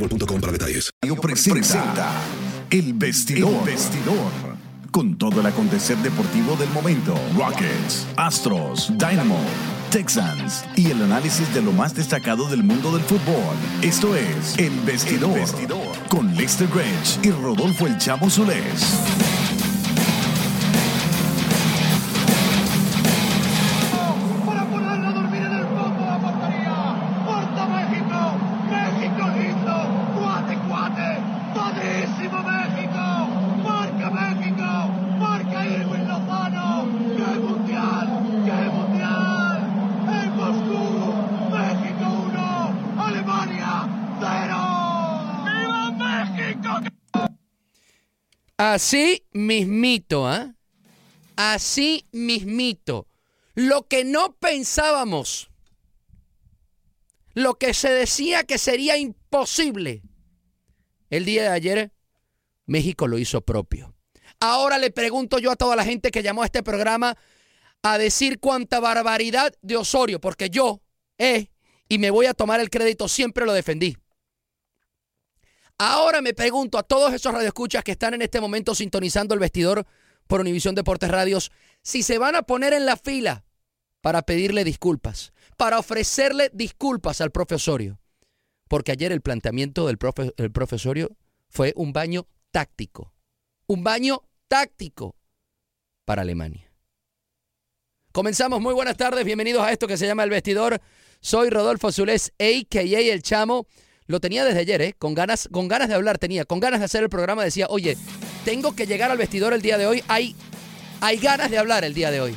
boostmobile.com para detalles. presenta El Vestidor. El Vestidor. Con todo el acontecer deportivo del momento. Rockets, Astros, Dynamo, Texans y el análisis de lo más destacado del mundo del fútbol. Esto es El Vestidor. Con Lester Grange y Rodolfo El Chavo Zulés. Así mismito, ¿ah? Así mismito. Lo que no pensábamos, lo que se decía que sería imposible, el día de ayer México lo hizo propio. Ahora le pregunto yo a toda la gente que llamó a este programa a decir cuánta barbaridad de Osorio, porque yo, eh, y me voy a tomar el crédito, siempre lo defendí. Ahora me pregunto a todos esos radioescuchas que están en este momento sintonizando el vestidor por Univisión Deportes Radios, si se van a poner en la fila para pedirle disculpas, para ofrecerle disculpas al profesorio. Porque ayer el planteamiento del profe, el profesorio fue un baño táctico. Un baño táctico para Alemania. Comenzamos, muy buenas tardes, bienvenidos a esto que se llama El Vestidor. Soy Rodolfo Zulés, a.k.a. El Chamo. Lo tenía desde ayer, ¿eh? Con ganas, con ganas de hablar tenía, con ganas de hacer el programa. Decía, oye, tengo que llegar al vestidor el día de hoy. Hay, hay ganas de hablar el día de hoy.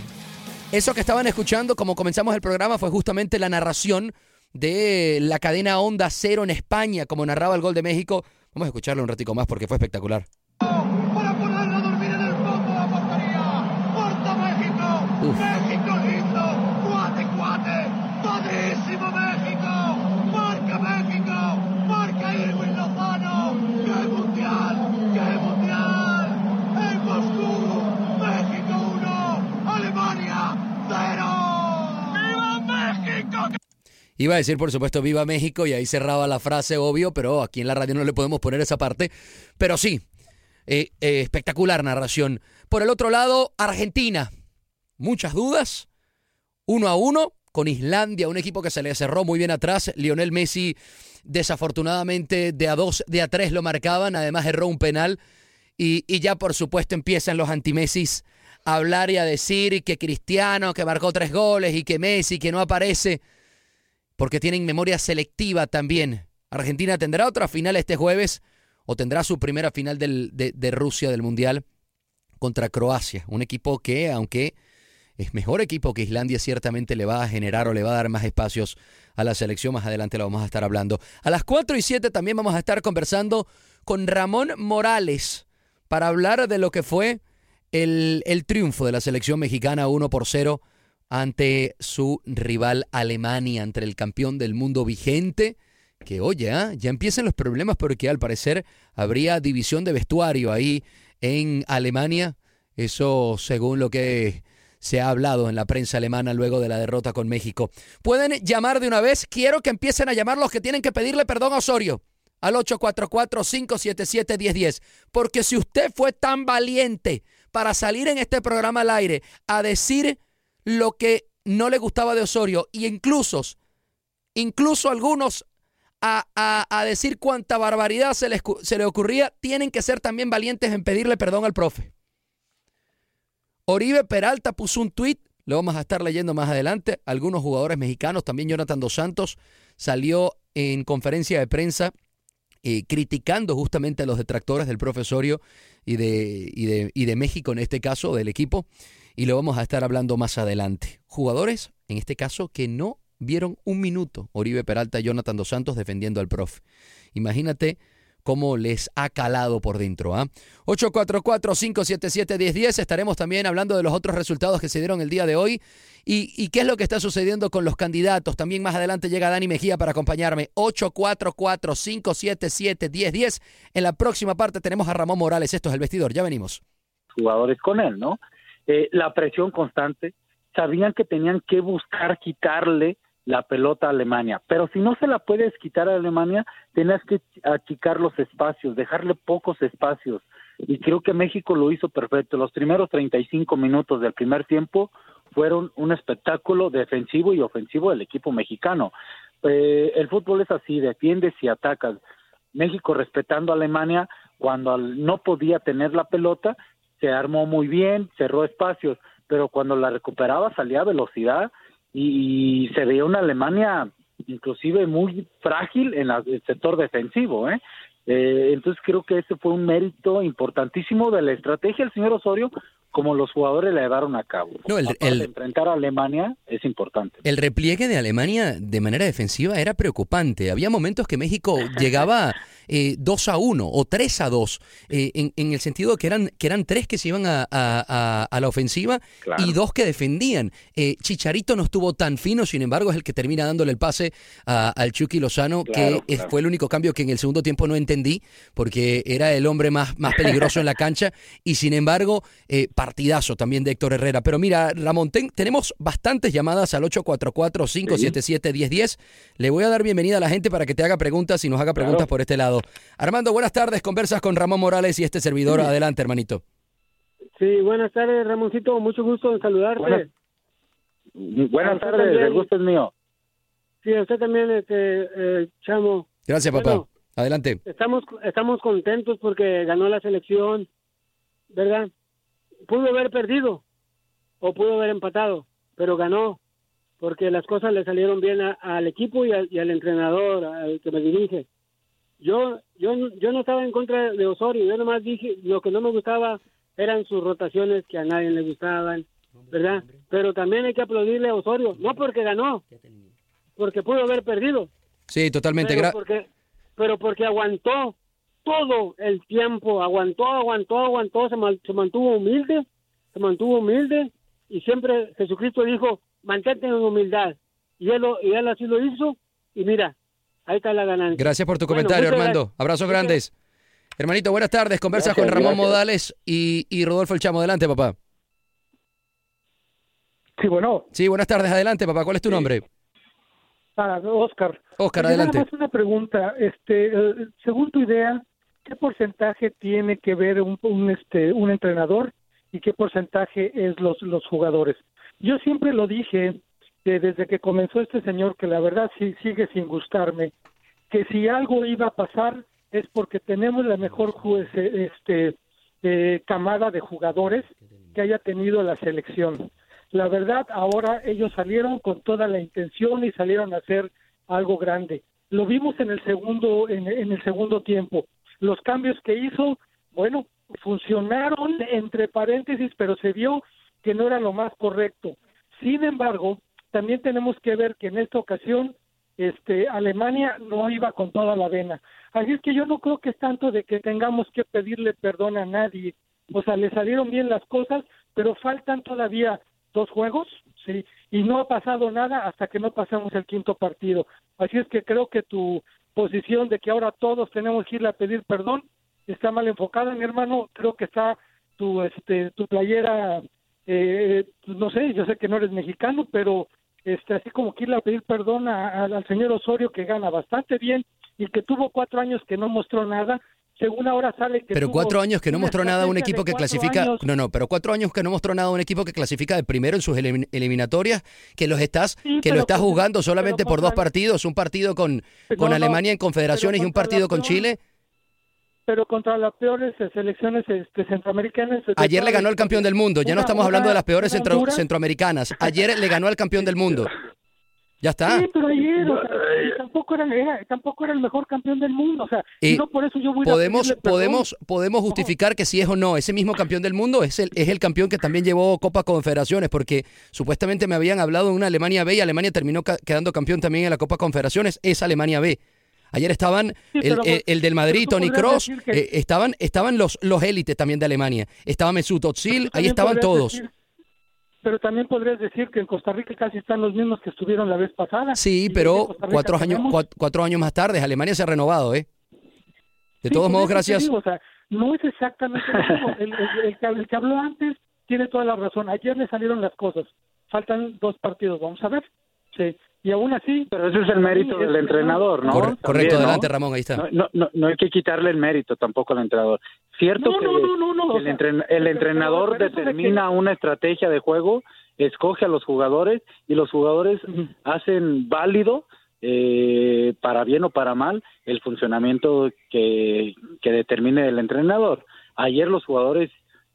Eso que estaban escuchando, como comenzamos el programa, fue justamente la narración de la cadena Onda Cero en España, como narraba el gol de México. Vamos a escucharlo un ratico más porque fue espectacular. para ponerlo a dormir en el fondo de la portería. ¡Corta México! Uf. ¡México listo! ¡Cuate, cuate! ¡Padrísimo México! ¡Marca México! ¡Marca Irwin Lozano! ¡Qué mundial! ¡Qué mundial! ¡En Moscú! ¡México 1! ¡Alemania 0! ¡Viva México! Iba a decir, por supuesto, viva México y ahí cerraba la frase, obvio, pero aquí en la radio no le podemos poner esa parte. Pero sí, eh, eh, espectacular narración. Por el otro lado, Argentina. Muchas dudas. Uno a uno con Islandia, un equipo que se le cerró muy bien atrás. Lionel Messi, desafortunadamente, de a dos, de a tres lo marcaban. Además, erró un penal. Y, y ya, por supuesto, empiezan los anti-Messis a hablar y a decir que Cristiano, que marcó tres goles, y que Messi, que no aparece porque tienen memoria selectiva también Argentina tendrá otra final este jueves o tendrá su primera final del, de, Rusia del Mundial contra Croacia, un equipo que, aunque es mejor equipo que Islandia, ciertamente le va a generar o le va a dar más espacios a la selección. Más adelante lo vamos a estar hablando. A las 4 y 7 también vamos a estar conversando con Ramón Morales para hablar de lo que fue el, el triunfo de la selección mexicana 1 por 0 ante su rival Alemania, ante el campeón del mundo vigente. Que oye, ¿ah? ya empiezan los problemas porque al parecer habría división de vestuario ahí en Alemania. Eso según lo que se ha hablado en la prensa alemana luego de la derrota con México. Pueden llamar de una vez. Quiero que empiecen a llamar los que tienen que pedirle perdón a Osorio al 844-577-1010. Porque si usted fue tan valiente para salir en este programa al aire a decir lo que no le gustaba de Osorio y incluso, incluso algunos a, a, a decir cuánta barbaridad se les, se le ocurría, tienen que ser también valientes en pedirle perdón al profe. Oribe Peralta puso un tuit, lo vamos a estar leyendo más adelante. Algunos jugadores mexicanos, también Jonathan Dos Santos, salió en conferencia de prensa eh, criticando justamente a los detractores del profesorio y de, y, de, y de México en este caso, del equipo, y lo vamos a estar hablando más adelante. Jugadores, en este caso, que no vieron un minuto Oribe Peralta y Jonathan Dos Santos defendiendo al profe. Imagínate cómo les ha calado por dentro. ¿ah? 844-577-1010. Estaremos también hablando de los otros resultados que se dieron el día de hoy y, y, qué es lo que está sucediendo con los candidatos. También más adelante llega Dani Mejía para acompañarme. 844-577-1010. En la próxima parte tenemos a Ramón Morales. Esto es el vestidor. Ya venimos. Jugadores con él, ¿no? Eh, la presión constante. Sabían que tenían que buscar quitarle la pelota a Alemania. Pero si no se la puedes quitar a Alemania, tienes que achicar los espacios, dejarle pocos espacios. Y creo que México lo hizo perfecto. Los primeros 35 minutos del primer tiempo fueron un espectáculo defensivo y ofensivo del equipo mexicano. Eh, el fútbol es así, defiendes y atacas. México respetando a Alemania cuando no podía tener la pelota, se armó muy bien, cerró espacios, pero cuando la recuperaba salía a velocidad y, se veía una Alemania inclusive muy frágil en la, el sector defensivo, ¿eh? Eh, entonces creo que ese fue un mérito importantísimo de la estrategia del señor Osorio, como los jugadores la llevaron a cabo. No, el, el, enfrentar a Alemania es importante. El repliegue de Alemania de manera defensiva era preocupante. Había momentos que México llegaba eh, 2 a 1 o 3 a 2, eh, en, en, el sentido que eran, que eran tres que se iban a, a, a la ofensiva claro. y dos que defendían. Eh, Chicharito no estuvo tan fino, sin embargo, es el que termina dándole el pase al Chucky Lozano, claro, que claro. fue el único cambio que en el segundo tiempo no entendí, porque era el hombre más, más peligroso en la cancha y sin embargo, eh, partidazo también de Héctor Herrera. Pero mira, Ramón, ten, tenemos bastantes llamadas al 844-577-1010. Le voy a dar bienvenida a la gente para que te haga preguntas y nos haga preguntas por este lado. Armando, buenas tardes. Conversas con Ramón Morales y este servidor. Sí. Adelante, hermanito. Sí, buenas tardes, Ramoncito. Mucho gusto en saludarte. Buenas, buenas tardes, también. el gusto es mío. Sí, usted también, este, eh, Chamo. Gracias, papá. Bueno, Adelante. Estamos, estamos contentos porque ganó la selección, ¿verdad? Pudo haber perdido o pudo haber empatado, pero ganó porque las cosas le salieron bien a, al equipo y, a, y, al entrenador, al que me dirige. Yo, yo, yo no estaba en contra de Osorio, yo nomás dije lo que no me gustaba eran sus rotaciones que a nadie le gustaban, ¿verdad? Pero también hay que aplaudirle a Osorio, no porque ganó, porque pudo haber perdido. Sí, totalmente. Pero porque, pero porque aguantó todo el tiempo, aguantó, aguantó, aguantó, se, man, se, mantuvo humilde, se mantuvo humilde y siempre Jesucristo dijo, mantente en humildad. Y él, lo, y él así lo hizo y mira, ahí está la ganancia. Gracias por tu bueno, comentario, Armando. Gracias. Abrazos grandes. Hermanito, buenas tardes. Conversas gracias, con Ramón gracias. Modales y, y Rodolfo El Chamo. Adelante, papá. Sí, bueno. Sí, buenas tardes. Adelante, papá. ¿Cuál es tu nombre? Ah, Oscar. Oscar, adelante. Nada más una pregunta. Este, eh, según tu idea, ¿qué porcentaje tiene que ver un, un, este, un entrenador y qué porcentaje es los, los jugadores? Yo siempre lo dije que desde que comenzó este señor, que la verdad sí sigue sin gustarme, que si algo iba a pasar es porque tenemos la mejor este, eh, camada de jugadores que haya tenido la selección. La verdad, ahora ellos salieron con toda la intención y salieron a hacer algo grande lo vimos en el segundo en, en el segundo tiempo. Los cambios que hizo, bueno, funcionaron entre paréntesis, pero se vio que no era lo más correcto. Sin embargo, también tenemos que ver que en esta ocasión este Alemania no iba con toda la vena. Así es que yo no creo que es tanto de que tengamos que pedirle perdón a nadie. O sea, le salieron bien las cosas, pero faltan todavía dos juegos, sí, y no ha pasado nada hasta que no pasemos el quinto partido. Así es que creo que tu posición de que ahora todos tenemos que ir a pedir perdón está mal enfocada, mi hermano. Creo que está tu este tu playera eh, no sé, yo sé que no eres mexicano, pero este así como que ir a pedir perdón al señor Osorio que gana bastante bien y que tuvo cuatro años que no mostró nada. Según ahora sale que Pero cuatro años que no mostró nada a un equipo que clasifica. años. No, no, pero cuatro años que no mostró nada a un equipo que clasifica de primero en sus elim- eliminatorias, que los estás, que lo estás jugando solamente por dos partidos, un partido con, No, con Alemania en confederaciones y un partido con peor- Chile. pero contra las peores selecciones este, centroamericanas. Ayer le ganó al campeón del mundo. Ya no estamos hablando de las peores centro- centroamericanas. Ayer le ganó al campeón del mundo. Ya está. Sí, pero ayer, o sea, y tampoco era, era- tampoco era el mejor campeón del mundo, o sea, no por eso yo voy a podemos, perdón. podemos, podemos justificar que si es o no, ese mismo campeón del mundo es el, es el campeón que también llevó Copa Confederaciones, porque supuestamente me habían hablado de una Alemania B y Alemania terminó ca- quedando campeón también en la Copa Confederaciones, es Alemania B. Ayer estaban Sí, el, pero, el- el del Madrid, Tony Cross, que- eh, estaban, estaban los, los élites también de Alemania. Estaba Mesut Özil, ahí estaban todos. decir- pero también podrías decir que en Costa Rica casi están los mismos que estuvieron la vez pasada. Sí, pero cuatro años, tenemos- cuat- cuatro años más tarde, Alemania se ha renovado, ¿eh? De Sí, todos modos, gracias. digo, o sea, no es exactamente lo mismo. El, el- el que, el que habló antes tiene toda la razón. Ayer le salieron las cosas. Faltan dos partidos, vamos a ver. Sí. Y aún así... Pero ese es el mérito del entrenador, ¿no? También, correcto, ¿no? adelante, Ramón, ahí está. No, no, no, no hay que quitarle el mérito tampoco al entrenador. Cierto No, que no, no, no, no, o el, sea, entren- el entrenador determina una estrategia de juego, escoge a los jugadores y los jugadores hacen válido, eh, para bien o para mal, el funcionamiento que, que determine el entrenador. Ayer los jugadores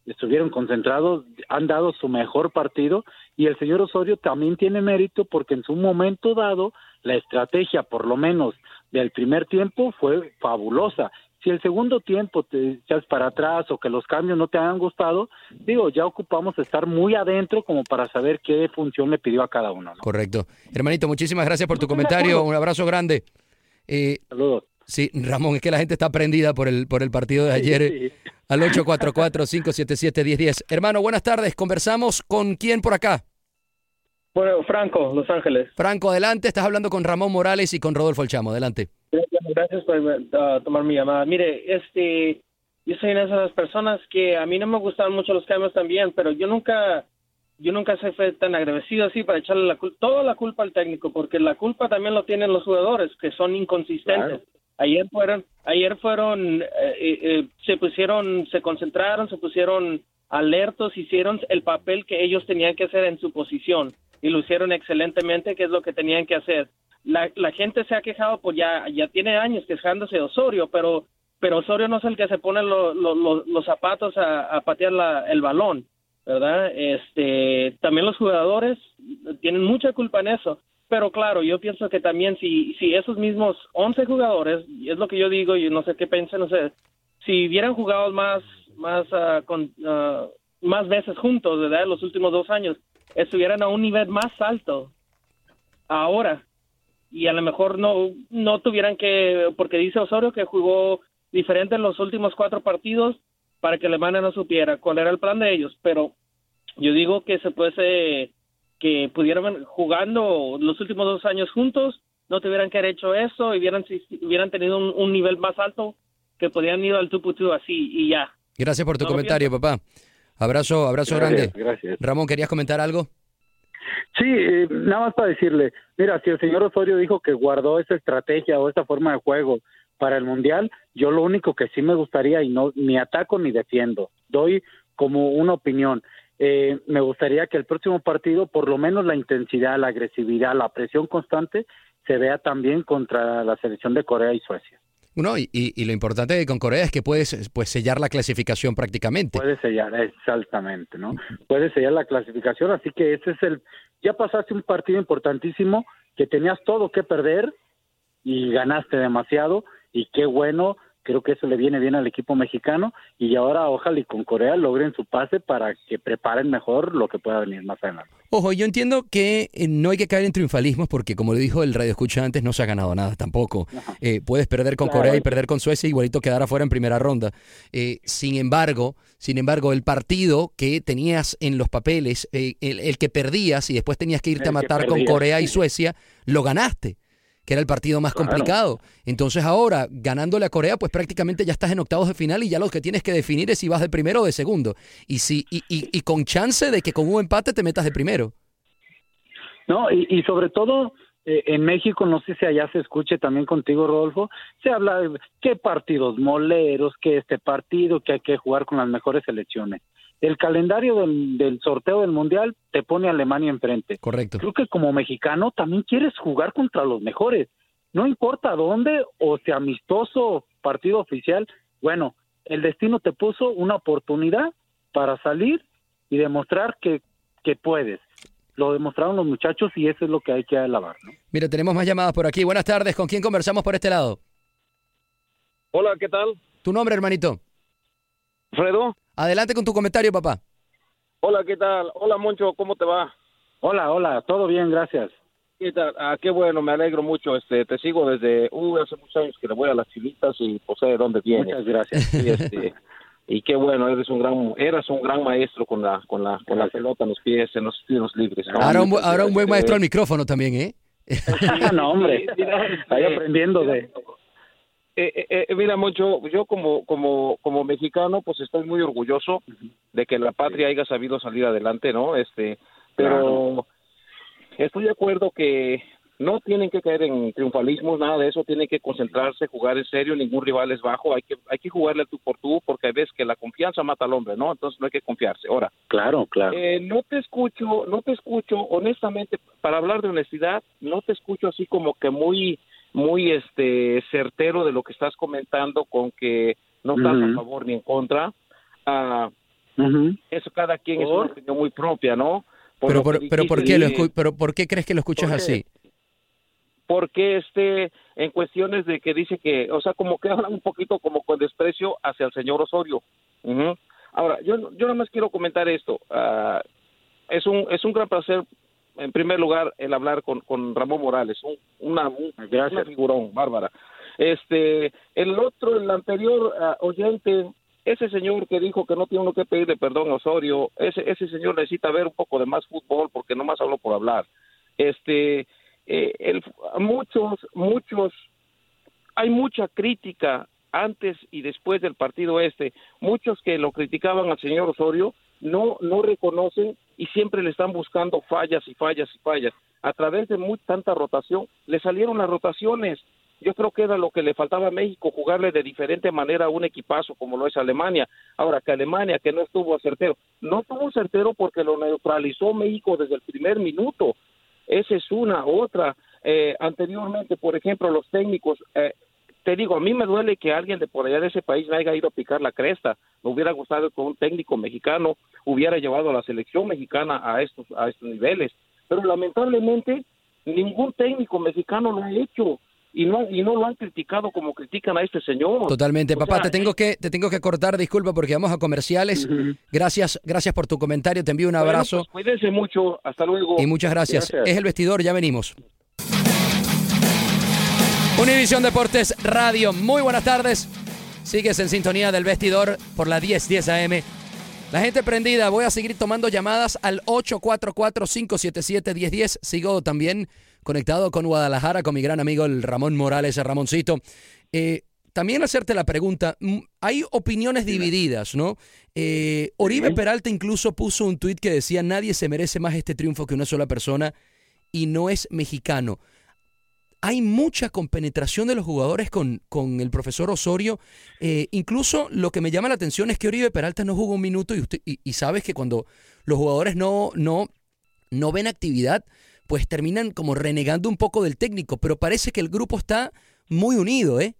estuvieron concentrados, han dado su mejor partido y el señor Osorio también tiene mérito porque en su momento dado la estrategia, por lo menos del primer tiempo, fue fabulosa. Si el segundo tiempo te echas para atrás o que los cambios no te han gustado, digo, ya ocupamos estar muy adentro como para saber qué función le pidió a cada uno. ¿no? Correcto. Hermanito, muchísimas gracias por tu comentario. Un abrazo grande. Eh, Saludos. Sí, Ramón, es que la gente está prendida por el, por el partido de ayer. eh, Al 844-577-1010. Hermano, buenas tardes. Conversamos con quién por acá. Bueno, Franco, Los Ángeles. Franco, adelante. Estás hablando con Ramón Morales y con Rodolfo El Chamo. Adelante. Gracias por uh, tomar mi llamada. Mire, este, yo soy una de esas personas que a mí no me gustaban mucho los cambios también, pero yo nunca, yo nunca se fue tan agradecido así para echarle la toda la culpa al técnico, porque la culpa también lo tienen los jugadores, que son inconsistentes. Ayer fueron, ayer fueron, eh, eh, eh, se pusieron, se concentraron, se pusieron alertos, hicieron el papel que ellos tenían que hacer en su posición y lo hicieron excelentemente, que es lo que tenían que hacer. La, la gente se ha quejado por ya, ya tiene años quejándose de Osorio, pero, pero Osorio no es el que se pone lo- lo- lo- los zapatos a, a patear el balón, ¿verdad? Este, también los jugadores tienen mucha culpa en eso. Pero claro, yo pienso que también si, si esos mismos 11 jugadores, y es lo que yo digo, y no sé qué piensan ustedes, si hubieran jugado más, más, ah, más veces juntos, ¿verdad? Los últimos dos años, estuvieran a un nivel más alto ahora. Y a lo mejor no, no tuvieran que, porque dice Osorio que jugó diferente en los últimos cuatro partidos para que Alemania no supiera cuál era el plan de ellos. Pero yo digo que se puede, que pudieran jugando los últimos dos años juntos, no tuvieran que haber hecho eso y hubieran, si- hubieran tenido un, un nivel más alto que podían ir al tuputu así y ya. Gracias por tu No comentario, papá. Abrazo, abrazo Gracias, grande. gracias. Ramón, ¿querías comentar algo? Sí, eh, nada más para decirle, mira, si el señor Osorio dijo que guardó esa estrategia o esa forma de juego para el Mundial, yo lo único que sí me gustaría, y no ni ataco ni defiendo, doy como una opinión, eh, me gustaría que el próximo partido, por lo menos la intensidad, la agresividad, la presión constante, se vea también contra la selección de Corea y Suecia. No, y, lo importante con Corea es que puedes pues, sellar la clasificación prácticamente. Puede sellar, exactamente, ¿no? Puede sellar la clasificación, así que ese es el, ya pasaste un partido importantísimo que tenías todo que perder y ganaste demasiado y qué bueno, creo que eso le viene bien al equipo mexicano y ahora ojalá y con Corea logren su pase para que preparen mejor lo que pueda venir más adelante. Ojo, yo entiendo que eh, no hay que caer en triunfalismos porque, como le dijo el radio escucha antes, no se ha ganado nada tampoco. Eh, puedes perder con Claro. Corea y perder con Suecia, igualito quedar afuera en primera ronda. Eh, sin embargo, sin embargo, el partido que tenías en los papeles, eh, el, el que perdías y después tenías que irte El a matar con. Corea y Suecia, lo ganaste que era el partido más Claro. complicado. Entonces ahora, ganándole a Corea, pues prácticamente ya estás en octavos de final y ya lo que tienes que definir es si vas de primero o de segundo. Y, si, y, y- y con chance de que con un empate te metas de primero. No, y, y sobre todo eh, en México, no sé si allá se escuche también contigo, Rodolfo, se habla de qué partidos moleros, que este partido, que hay que jugar con las mejores selecciones. El calendario del, del sorteo del Mundial te pone a Alemania enfrente. Correcto. Creo que como mexicano también quieres jugar contra los mejores. No importa dónde, o sea amistoso, partido oficial. Bueno, el destino te puso una oportunidad para salir y demostrar que, que puedes. Lo demostraron los muchachos y eso es lo que hay que alabar. ¿no? Mira, tenemos más llamadas por aquí. Buenas tardes. ¿Con quién conversamos por este lado? Hola, ¿qué tal? ¿Tu nombre, hermanito? Fredo. Adelante con tu comentario, papá. Hola, ¿qué tal? Hola, Moncho, ¿cómo te va? Hola, hola, todo bien, gracias. ¿Qué tal? Ah, qué bueno, me alegro mucho. Este, te sigo desde uh, hace muchos años que le voy a las chilitas y pues sé de dónde vienes. Muchas gracias. Y, este, y qué bueno, eres un gran, eras un gran maestro con la, con la, con la pelota en los pies, en los tiros libres. ¿no? Ahora un, ahora un buen Este, maestro al micrófono también, ¿eh? no, hombre, estoy aprendiendo de... Eh, eh, eh, mira, Moncho, yo como, como, como mexicano, pues estoy muy orgulloso de que la patria haya sabido salir adelante, ¿no? Este, pero estoy de acuerdo que no tienen que caer en triunfalismos, nada de eso, tienen que concentrarse, jugar en serio, ningún rival es bajo, hay que, hay que jugarle tú por tú, porque ves que la confianza mata al hombre, ¿no? Entonces no hay que confiarse. Ahora, Claro, claro. eh, no te escucho, no te escucho, honestamente, para hablar de honestidad, no te escucho así como que muy, muy este certero de lo que estás comentando con que no estás a Ujú. favor ni en contra. Ah, Ujú. eso cada quien es una opinión muy propia, ¿no? Por Pero por, pero ¿por qué lo escu- pero ¿por qué crees que lo escuchas así? porque este en cuestiones de que dice que, o sea, como que hablan un poquito como con desprecio hacia el señor Osorio. Ahora, yo yo nada más quiero comentar esto. Ah, es un es un gran placer en primer lugar el hablar con, con Ramón Morales, un, una un- una figurón bárbara. Este, el otro, el anterior ah, oyente, ese señor que dijo que no tiene uno que pedirle perdón a Osorio, ese ese señor necesita ver un poco de más fútbol porque no más habló por hablar. Este, eh, el, muchos, muchos, hay mucha crítica antes y después del partido este. Muchos que lo criticaban al señor Osorio no, no reconocen y siempre le están buscando fallas y fallas y fallas. A través de muy, tanta rotación, le salieron las rotaciones. Yo creo que era lo que le faltaba a México, jugarle de diferente manera a un equipazo como lo es Alemania. Ahora, que Alemania, que no estuvo certero, no estuvo certero porque lo neutralizó México desde el primer minuto. Esa es una, otra. Eh, anteriormente, por ejemplo, los técnicos, eh, te digo, a mí me duele que alguien de por allá de ese país me haya ido a picar la cresta. Me hubiera gustado que un técnico mexicano hubiera llevado a la selección mexicana a estos, a estos niveles. Pero lamentablemente, ningún técnico mexicano lo ha hecho. Y no, y no lo han criticado como critican a este señor. Totalmente, O papá, sea, te tengo que te tengo que cortar, disculpa porque vamos a comerciales. Gracias, gracias por tu comentario, te envío un bueno, abrazo pues, cuídense mucho. Hasta luego. y muchas gracias. Es el vestidor, ya venimos. Univisión Deportes Radio, muy buenas tardes. Sigues en sintonía del vestidor por la 1010 AM. La gente prendida, voy a seguir tomando llamadas al 844-577-1010. Sigo también conectado con Guadalajara, con mi gran amigo el Ramón Morales, el Ramoncito. Eh, también hacerte la pregunta, mm, hay opiniones divididas, ¿no? Eh, Oribe Peralta incluso puso un tuit que decía, nadie se merece más este triunfo que una sola persona y no es mexicano. Hay mucha compenetración de los jugadores con, con el profesor Osorio. Eh, incluso lo que me llama la atención es que Oribe Peralta no jugó un minuto y, usted, y, sabes que cuando los jugadores no, no, no ven actividad, pues terminan como renegando un poco del técnico, pero parece que el grupo está muy unido, ¿eh?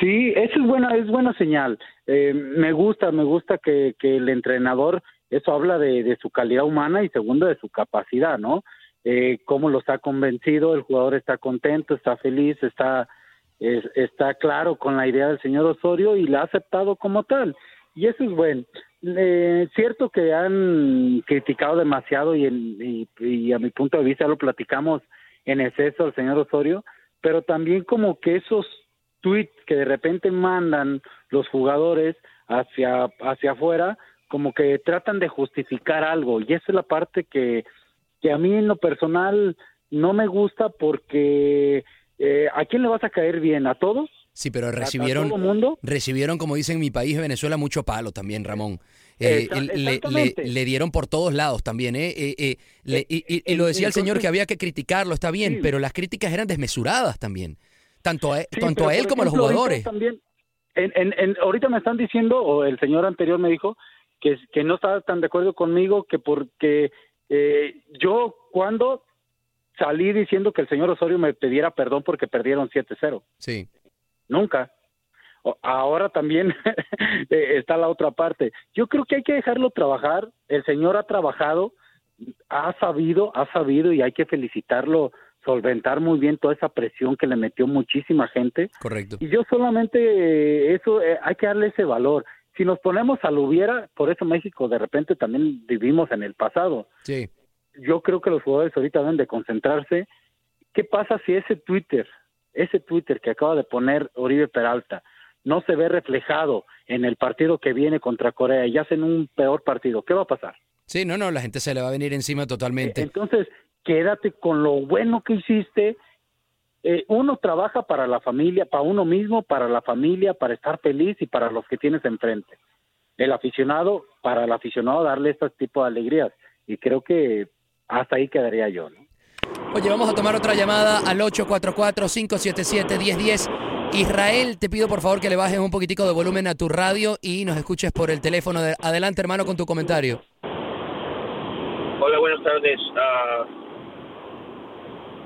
Sí, eso es buena, es buena señal. Eh, me gusta, me gusta que, que el entrenador, eso habla de, de su calidad humana y segundo de su capacidad, ¿no? Eh, cómo los ha convencido, el jugador está contento, está feliz, está, es- está claro con la idea del señor Osorio y la ha aceptado como tal. Y eso es bueno. Eh, cierto que han criticado demasiado y, en- y, y a mi punto de vista lo platicamos en exceso al señor Osorio, pero también como que esos tweets que de repente mandan los jugadores hacia, hacia afuera, como que tratan de justificar algo. Y esa es la parte que, que a mí en lo personal no me gusta porque eh, ¿a quién le vas a caer bien? ¿A todos? Sí, pero ¿A- a recibieron, todo mundo? recibieron, como dicen en mi país, Venezuela, mucho palo también, Ramón. Eh, le- le, exactamente. le dieron por todos lados también, ¿eh? Eh, eh, le- y, y- y lo decía el señor que había que criticarlo, está bien, Sí. pero las críticas eran desmesuradas también, tanto a, Sí, tanto a él como a los jugadores. También, en, en- en- ahorita me están diciendo, o el señor anterior me dijo, que, que no estaba tan de acuerdo conmigo, que porque eh, yo cuando salí diciendo que el señor Osorio me pidiera perdón porque perdieron 7-0. Sí. Nunca. Ahora también eh, está la otra parte. Yo creo que hay que dejarlo trabajar. El señor ha trabajado, ha sabido, ha sabido y hay que felicitarlo, solventar muy bien toda esa presión que le metió muchísima gente. Correcto. Y yo solamente eh, eso eh, hay que darle ese valor. Si nos ponemos al hubiera, por eso México de repente también vivimos en el pasado. Sí. Yo creo que los jugadores ahorita deben de concentrarse. ¿Qué pasa si ese Twitter, ese Twitter que acaba de poner Oribe Peralta, no se ve reflejado en el partido que viene contra Corea y hacen un peor partido? ¿Qué va a pasar? Sí, no, no, la gente se le va a venir encima totalmente. Entonces, quédate con lo bueno que hiciste. Eh, uno trabaja para la familia, para uno mismo, para la familia, para estar feliz y para los que tienes enfrente. El aficionado, para el aficionado darle este tipo de alegrías. Y creo que hasta ahí quedaría yo. ¿no? Oye, vamos a tomar otra llamada al 844-577-1010. Israel, te pido por favor que le bajes un poquitico de volumen a tu radio y nos escuches por el teléfono. de- Adelante, hermano, con tu comentario. Hola, buenas tardes. Ah,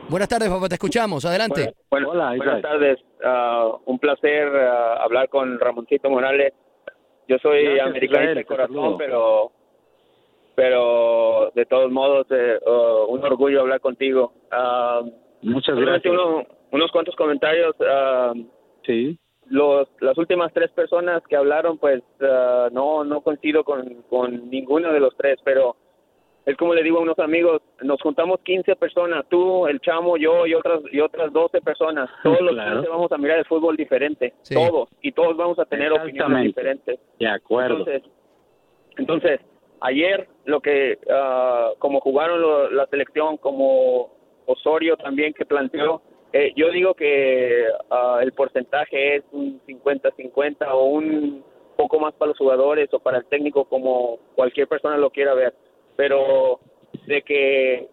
Buenas tardes, papá, te escuchamos. Adelante. bueno, buenas tardes. Ah, un placer ah, hablar con Ramoncito Morales. Yo soy Gracias, americanista de corazón, pero pero de todos modos eh, ah, un orgullo hablar contigo. Ah, Muchas gracias. uno- unos cuantos comentarios. ah, Sí. los las últimas tres personas que hablaron pues no no coincido con, con ninguno de los tres pero es como le digo a unos amigos nos juntamos 15 personas tú el chamo yo y otras y otras 12 personas todos los Claro. 15 vamos a mirar el fútbol diferente Sí. todos y todos vamos a tener opiniones diferentes De acuerdo. entonces entonces ayer lo que ah, como jugaron lo- la selección como Osorio también que planteó eh, yo digo que ah, el porcentaje es un 50-50 o un poco más para los jugadores o para el técnico como cualquier persona lo quiera ver pero de que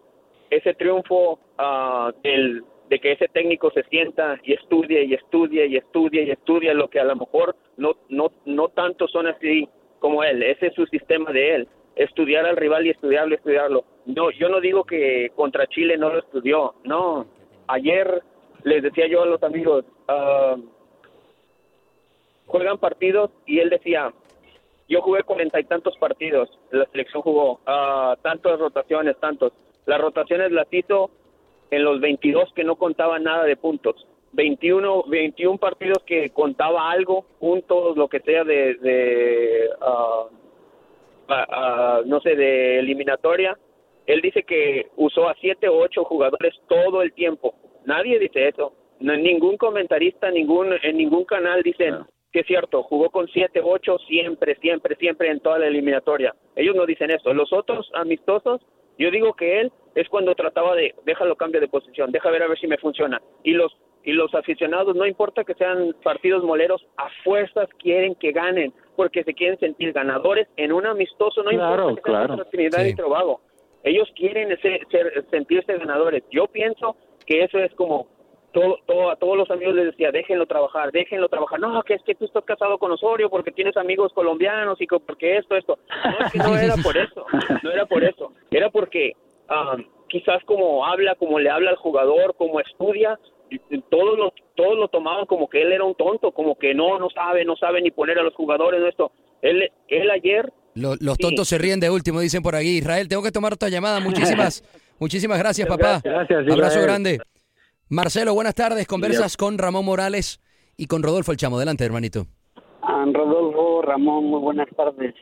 ese triunfo ah, del de que ese técnico se sienta y estudie y estudie y estudie y estudie lo que a lo mejor no no no tanto son así como él. Ese es su sistema de él. Estudiar al rival y estudiarlo estudiarlo. No yo no digo que contra Chile no lo estudió no. Ayer les decía yo a los amigos ah, juegan partidos y él decía yo jugué cuarenta y tantos partidos, la selección jugó ah, tantas rotaciones, tantos. Las rotaciones las hizo en los 22 que no contaba nada de puntos. 21, 21 partidos que contaba algo, puntos, lo que sea de, de ah, no sé, de eliminatoria. Él dice que usó a siete o ocho jugadores todo el tiempo. Nadie dice eso. No, ningún comentarista, ningún en ningún canal dicen que es cierto, jugó con siete, ocho siempre, siempre, siempre en toda la eliminatoria. Ellos no dicen eso. Los otros amistosos, yo digo que él es cuando trataba de, déjalo cambio de posición, deja ver a ver si me funciona. Y los y los aficionados, no importa que sean partidos moleros, a fuerzas quieren que ganen, porque se quieren sentir ganadores en un amistoso, no Claro, importa que sea claro. Trinidad Sí. y Tobago. Ellos quieren ese- ser- sentirse ganadores. Yo pienso que eso es como todo, todo, a todos los amigos les decía, déjenlo trabajar, déjenlo trabajar. No, que es que tú estás casado con Osorio porque tienes amigos colombianos y que porque esto, esto. No, es que no era por eso, no era por eso. Era porque ah, quizás como habla, como le habla al jugador, como estudia, todos lo, todos lo tomaban como que él era un tonto, como que no, no sabe, no sabe ni poner a los jugadores, esto. Él, él ayer Lo- los tontos se ríen de último, dicen por aquí. Israel, tengo que tomar otra llamada. Muchísimas, Muchísimas gracias, papá. Gracias, Abrazo Israel. grande. Marcelo, buenas tardes. Conversas con Ramón Morales y con Rodolfo El Chamo. Adelante, hermanito. Ah, Rodolfo, Ramón, muy buenas tardes.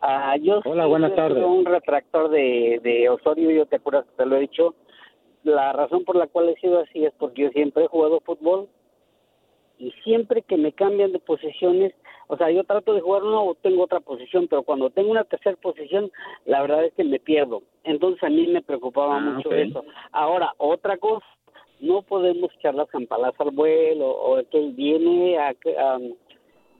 Ah, yo Hola, soy buenas tardes. un retractor de, de Osorio, yo te acuerdas que te lo he dicho. La razón por la cual he sido así es porque yo siempre he jugado fútbol y siempre que me cambian de posiciones, o sea, yo trato de jugar una o tengo otra posición, pero cuando tengo una tercera posición, la verdad es que me pierdo. Entonces a mí me preocupaba Ah, mucho eso. Ahora, otra cosa, no podemos echar las campanas al vuelo o él viene a, a-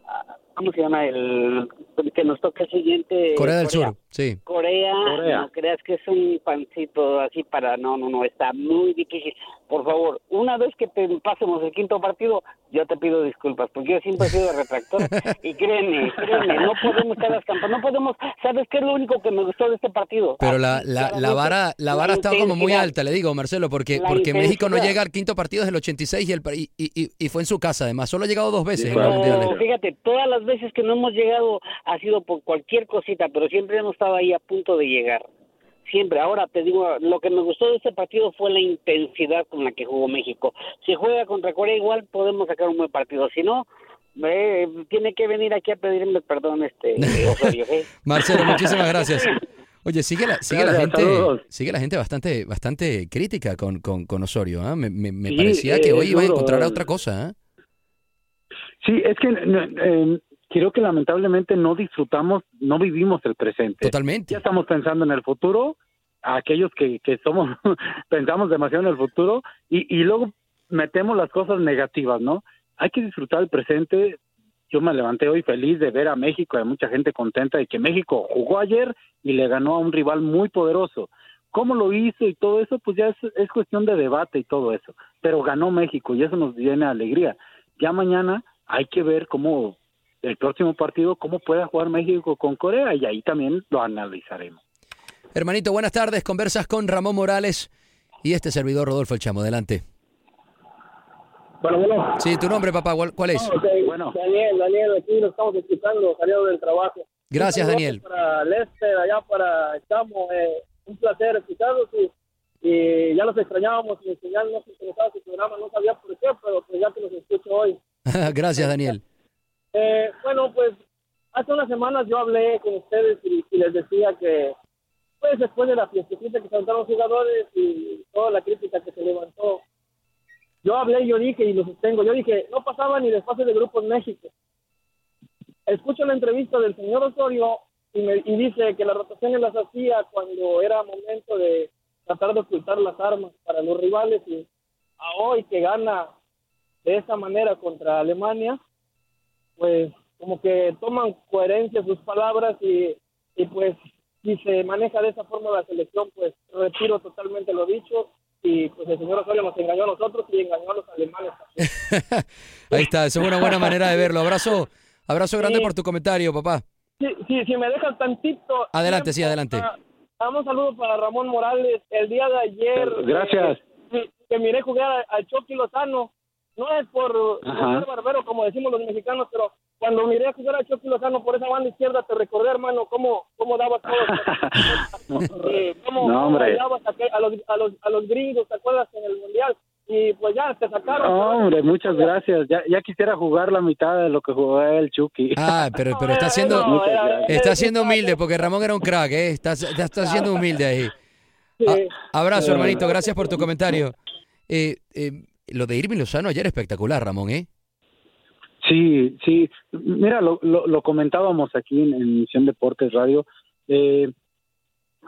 a- ¿cómo se llama? El que nos toca el siguiente. Corea del Sur, sí. Corea, Corea. no creas que es un pancito así para, no, no, no, está muy difícil. Por favor, una vez que te pasemos el quinto partido, yo te pido disculpas, porque yo siempre he sido retractor y créeme, créeme, no podemos echar las campanas, no podemos, ¿sabes qué es lo único que me gustó de este partido? Pero la, la, la vara, la vara la está como muy alta, le digo, Marcelo, porque, La porque México no llega al quinto partido desde el 86 y, el, y, y, y fue en su casa, además. Solo ha llegado dos veces en los No, mundiales. fíjate, todas las veces que no hemos llegado ha sido por cualquier cosita, pero siempre hemos estado ahí a punto de llegar. Siempre. Ahora te digo, lo que me gustó de este partido fue la intensidad con la que jugó México. Si juega contra Corea igual podemos sacar un buen partido. Si no, eh, tiene que venir aquí a pedirme perdón este Osorio. ¿eh? Marcelo, muchísimas gracias. Oye, sigue la, sigue la gente, saludos. sigue la gente bastante, bastante crítica con, con, con Osorio. ¿ah? Me, me- me Sí, parecía eh, que hoy es iba a encontrar a eh. otra cosa. ¿ah? Sí, es que eh, creo que lamentablemente no disfrutamos, no vivimos el presente. Totalmente. Ya estamos pensando en el futuro, aquellos que, que somos, pensamos demasiado en el futuro y, y luego metemos las cosas negativas, ¿no? Hay que disfrutar el presente. Yo me levanté hoy feliz de ver a México, hay mucha gente contenta de que México jugó ayer y le ganó a un rival muy poderoso. ¿Cómo lo hizo y todo eso? Pues ya es, es cuestión de debate y todo eso. Pero ganó México y eso nos llena de alegría. Ya mañana hay que ver cómo el próximo partido, cómo pueda jugar México con Corea y ahí también lo analizaremos. Hermanito, buenas tardes. Conversas con Ramón Morales y este servidor Rodolfo El Chamo. Adelante. Bueno, bueno. Sí, tu nombre, papá, ¿cuál, cuál es? Ok, Daniel, Daniel, aquí lo estamos escuchando, saliendo del trabajo. Gracias, Daniel. Para Lester, allá para Chamo, eh, un placer escucharlos y, y ya los extrañábamos y en señal no sintonizaba su programa, no sabía por qué, pero pues ya que los escucho hoy. Gracias, Daniel. Eh, bueno, pues hace unas semanas yo hablé con ustedes y, y les decía que, pues después de la fiestecita que saltaron los jugadores y toda la crítica que se levantó, yo hablé y yo dije y lo sostengo, yo dije, no pasaba ni desfase de grupo en México. Escucho la entrevista del señor Osorio y, me, y dice que las rotaciones las hacía cuando era momento de tratar de ocultar las armas para los rivales y a hoy que gana de esa manera contra Alemania, pues como que toman coherencia sus palabras y, y pues si se maneja de esa forma la selección, pues retiro totalmente lo dicho y pues el señor Osorio nos engañó a nosotros y engañó a los alemanes. Ahí está, esa es una buena manera de verlo. Abrazo, abrazo grande Sí. por tu comentario, papá. Sí, sí, si me dejan tantito. Adelante, sí, adelante. Ah, damos un saludo para Ramón Morales. El día de ayer. Gracias. eh, que miré jugar a- al Chucky Lozano. No es por ser barbero, como decimos los mexicanos, pero cuando miré a jugar a Chucky Lozano por esa banda izquierda, te recordé, hermano, cómo, cómo dabas todo. eh, cómo, No, bailabas a, a los, a, los, a los gringos, ¿te acuerdas? En el Mundial. Y pues ya, te sacaron. Hombre, muchas gracias. Ya, ya quisiera jugar la mitad de lo que jugó el Chucky. Ah, pero, pero está siendo, gracias. está siendo humilde porque Ramón era un crack, ¿eh? Está, está, está siendo humilde ahí. A- abrazo, Sí. hermanito, gracias por tu comentario. Eh, eh, lo de Irving Lozano ayer espectacular, Ramón, ¿eh? Sí, sí. Mira, lo, lo, lo comentábamos aquí en, en Misión Deportes Radio. Eh,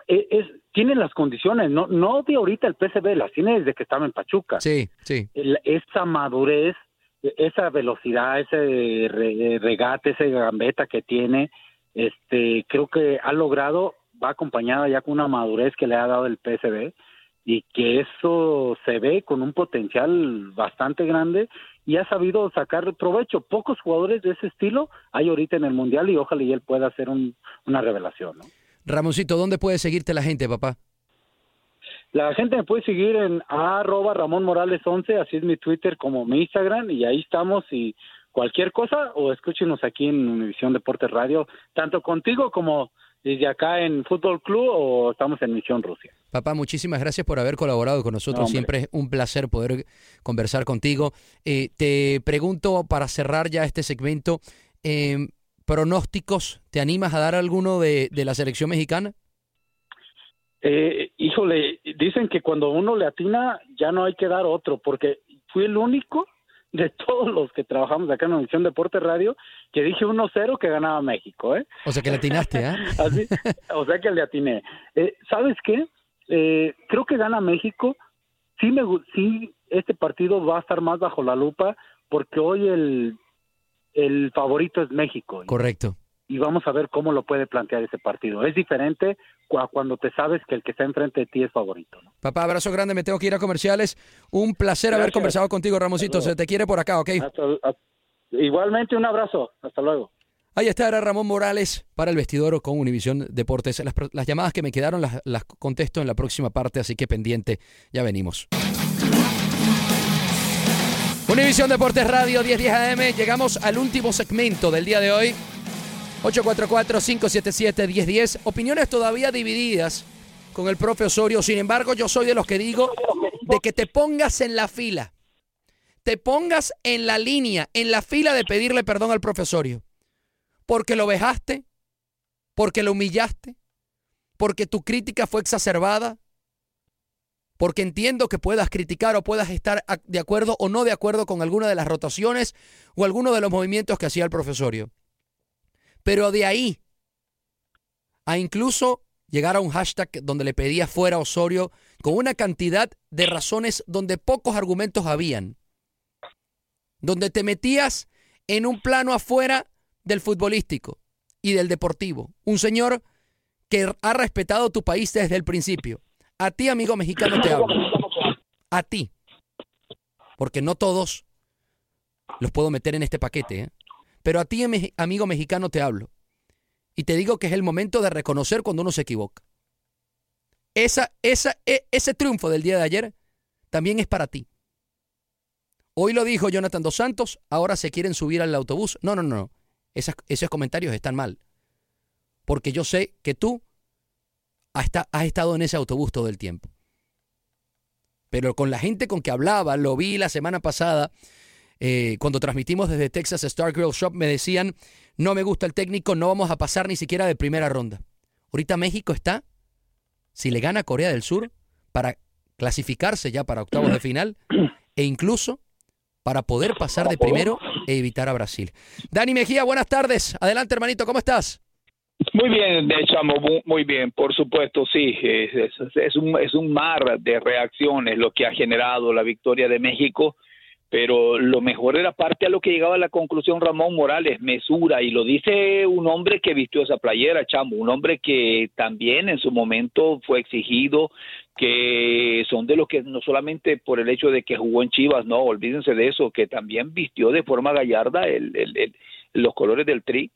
e- es, tiene las condiciones, no, no de ahorita el PSV, las tiene desde que estaba en Pachuca. Sí, sí. El- esa madurez, esa velocidad, ese re- regate, ese gambeta que tiene, este, creo que ha logrado, va acompañada ya con una madurez que le ha dado el PSV y que eso se ve con un potencial bastante grande y ha sabido sacar provecho. Pocos jugadores de ese estilo hay ahorita en el Mundial y ojalá y él pueda hacer un- una revelación. ¿no? Ramoncito, ¿dónde puede seguirte la gente, papá? La gente me puede seguir en arroba Ramón Morales 11, así es mi Twitter como mi Instagram y ahí estamos y cualquier cosa o escúchenos aquí en Univisión Deportes Radio, tanto contigo como desde acá en Fútbol Club o estamos en Misión Rusia. Papá, muchísimas gracias por haber colaborado con nosotros. No. Siempre es un placer poder conversar contigo. Eh, te pregunto para cerrar ya este segmento, eh, pronósticos, ¿te animas a dar alguno de, de la selección mexicana? Eh, híjole, dicen que cuando uno le atina ya no hay que dar otro, porque fui el único de todos los que trabajamos acá en la Misión Deporte Radio que dije 1-0 que ganaba México, ¿eh? O sea que le atinaste. Así, o sea que le atiné. Eh, ¿Sabes qué? Eh, creo que gana México. Sí, me, sí, este partido va a estar más bajo la lupa porque hoy el, el favorito es México. Correcto. Y vamos a ver cómo lo puede plantear ese partido. Es diferente cuando te sabes que el que está enfrente de ti es favorito. Papá, abrazo grande, me tengo que ir a comerciales. Un placer haber conversado contigo, Ramoncito. Se te quiere por acá, ¿ok? Hasta- hasta- igualmente, un abrazo. Hasta luego. Ahí está, era Ramón Morales para el vestidor con Univisión Deportes. Las, las llamadas que me quedaron las, las contesto en la próxima parte, así que pendiente, ya venimos. Univisión Deportes Radio 1010 AM, llegamos al último segmento del día de hoy. 844-577-1010. Opiniones todavía divididas con el profe Osorio. Sin embargo, yo soy de los que digo de que te pongas en la fila. Te pongas en la línea, en la fila de pedirle perdón al profe Osorio porque lo vejaste, porque lo humillaste, porque tu crítica fue exacerbada, porque entiendo que puedas criticar o puedas estar de acuerdo o no de acuerdo con alguna de las rotaciones o alguno de los movimientos que hacía el profesorio. Pero de ahí a incluso llegar a un hashtag donde le pedía fuera a Osorio con una cantidad de razones donde pocos argumentos habían, donde te metías en un plano afuera del futbolístico y del deportivo. Un señor que ha respetado tu país desde el principio. A ti, amigo mexicano, te hablo. A ti. Porque no todos los puedo meter en este paquete. ¿eh? Pero a ti, amigo mexicano, te hablo. Y te digo que es el momento de reconocer cuando uno se equivoca. Esa, esa, e- ese triunfo del día de ayer también es para ti. Hoy lo dijo Jonathan Dos Santos, ahora se quieren subir al autobús. No, no, no. esos comentarios están mal. Porque yo sé que tú has estado en ese autobús todo el tiempo. Pero con la gente con que hablaba, lo vi la semana pasada, eh, cuando transmitimos desde Texas Star Grill Shop, me decían, no me gusta el técnico, no vamos a pasar ni siquiera de primera ronda. Ahorita México está, si le gana Corea del Sur, para clasificarse ya para octavos de final e incluso para poder pasar de primero e evitar a Brasil. Dani Mejía, buenas tardes. Adelante, hermanito, ¿cómo estás? Muy bien, chamo, mu- muy bien, por supuesto, sí, es- es un, es un mar de reacciones lo que ha generado la victoria de México, pero lo mejor era parte a lo que llegaba a la conclusión Ramón Morales, mesura, y lo dice un hombre que vistió esa playera, chamo, un hombre que también en su momento fue exigido, que son de los que no solamente por el hecho de que jugó en Chivas, no, olvídense de eso, que también vistió de forma gallarda el, el- el- los colores del tri.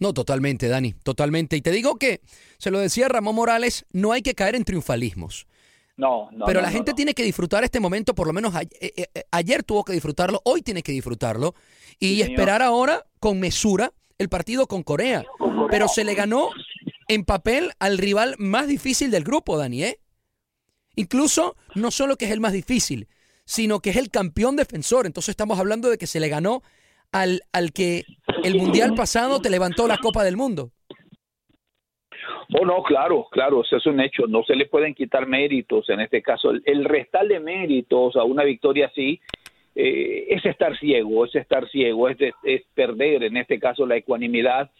No, totalmente, Dani, totalmente. Y te digo que, se lo decía Ramón Morales, no hay que caer en triunfalismos. No, no. Pero no, la no, gente tiene que disfrutar este momento, por lo menos a- eh, eh, eh, ayer tuvo que disfrutarlo, hoy tiene que disfrutarlo y Sí, esperar ahora con mesura el partido con Corea. Pero se le ganó en papel al rival más difícil del grupo, Dani, ¿eh? Incluso no solo que es el más difícil, sino que es el campeón defensor. Entonces estamos hablando de que se le ganó al, al que el mundial pasado te levantó la Copa del Mundo. Oh, no, claro, claro, eso es un hecho. No se le pueden quitar méritos en este caso. El, restarle méritos a una victoria así eh, es estar ciego, es estar ciego, es, de- es perder en este caso la ecuanimidad.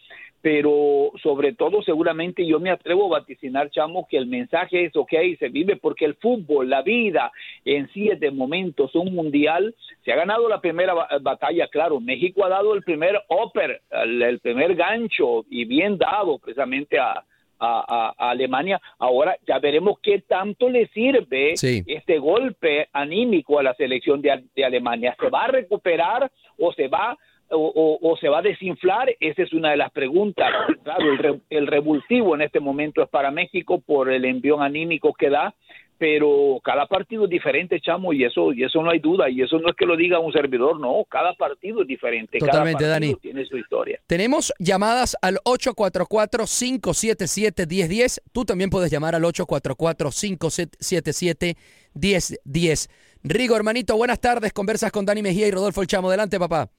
Pero sobre todo, seguramente yo me atrevo a vaticinar, chamo, que el mensaje es, ok, se vive porque el fútbol, la vida en de momentos, un mundial. Se ha ganado la primera ba- batalla, claro. México ha dado el primer upper, el primer gancho y bien dado precisamente a, a, a- Alemania. Ahora ya veremos qué tanto le sirve Sí. este golpe anímico a la selección de, de Alemania. ¿Se va a recuperar o se va o, o- o se va a desinflar? Esa es una de las preguntas. Claro, el, re- el revulsivo en este momento es para México por el envión anímico que da, pero cada partido es diferente, chamo, y eso, y eso no hay duda, y eso no es que lo diga un servidor, no, cada partido es diferente, Totalmente, cada partido Dani. tiene su historia. Tenemos llamadas al 844-577-1010. Tú también puedes llamar al 844-577-1010. Rigo, hermanito, buenas tardes. Conversas con Dani Mejía y Rodolfo El Chamo. Adelante, papá.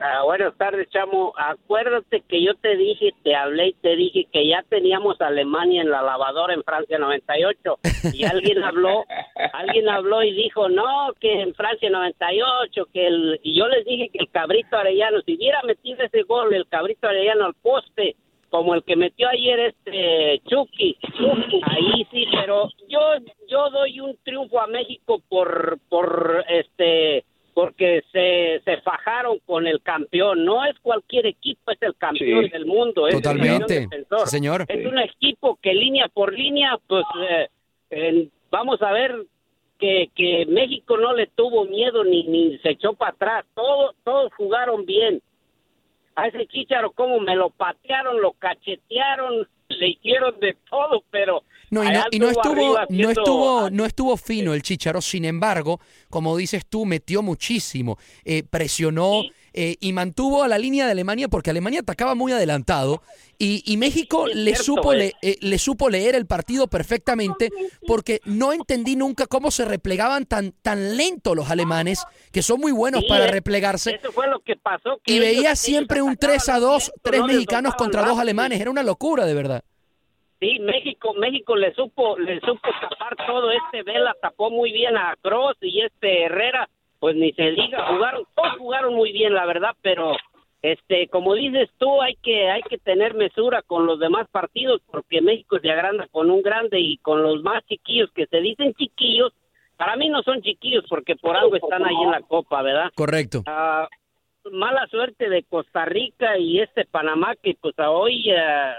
Ah, buenas tardes, chamo. Acuérdate que yo te dije, te hablé y te dije que ya teníamos Alemania en la lavadora en Francia 98 y alguien habló, alguien habló y dijo, no, que en Francia 98, que el... Y yo les dije que el cabrito Arellano, si hubiera metido ese gol, el cabrito Arellano al poste, como el que metió ayer este Chucky, ahí sí, pero yo yo doy un triunfo a México por por este porque se, se fajaron con el campeón. No es cualquier equipo, es el campeón Sí. del mundo. Es Totalmente. Sí, señor. Es un equipo que línea por línea, pues eh, eh, vamos a ver que, que México no le tuvo miedo ni, ni se echó para atrás. Todos, todos jugaron bien. A ese Chicharo, como me lo patearon, lo cachetearon, le hicieron de todo, pero No, y no, y no estuvo, no estuvo, no estuvo fino el Chicharo. Sin embargo, como dices tú, metió muchísimo, eh, presionó eh, y mantuvo a la línea de Alemania porque Alemania atacaba muy adelantado y, y México le cierto, supo eh. le, eh, le supo leer el partido perfectamente porque no entendí nunca cómo se replegaban tan tan lento los alemanes que son muy buenos Sí, para replegarse. Eso fue lo que pasó. que Y veía siempre un atacaban 3 a 2, tres mexicanos contra dos alemanes. Era una locura, de verdad. Sí, México, México le supo, le supo tapar todo. Este Vela tapó muy bien a Cross y este Herrera, pues ni se diga, jugaron, todos jugaron muy bien, la verdad, pero este, como dices tú, hay que, hay que tener mesura con los demás partidos porque México se agranda con un grande y con los más chiquillos que se dicen chiquillos, para mí no son chiquillos porque por algo están ahí en la copa, ¿verdad? Correcto. Ah, mala suerte de Costa Rica y este Panamá que pues hoy eh,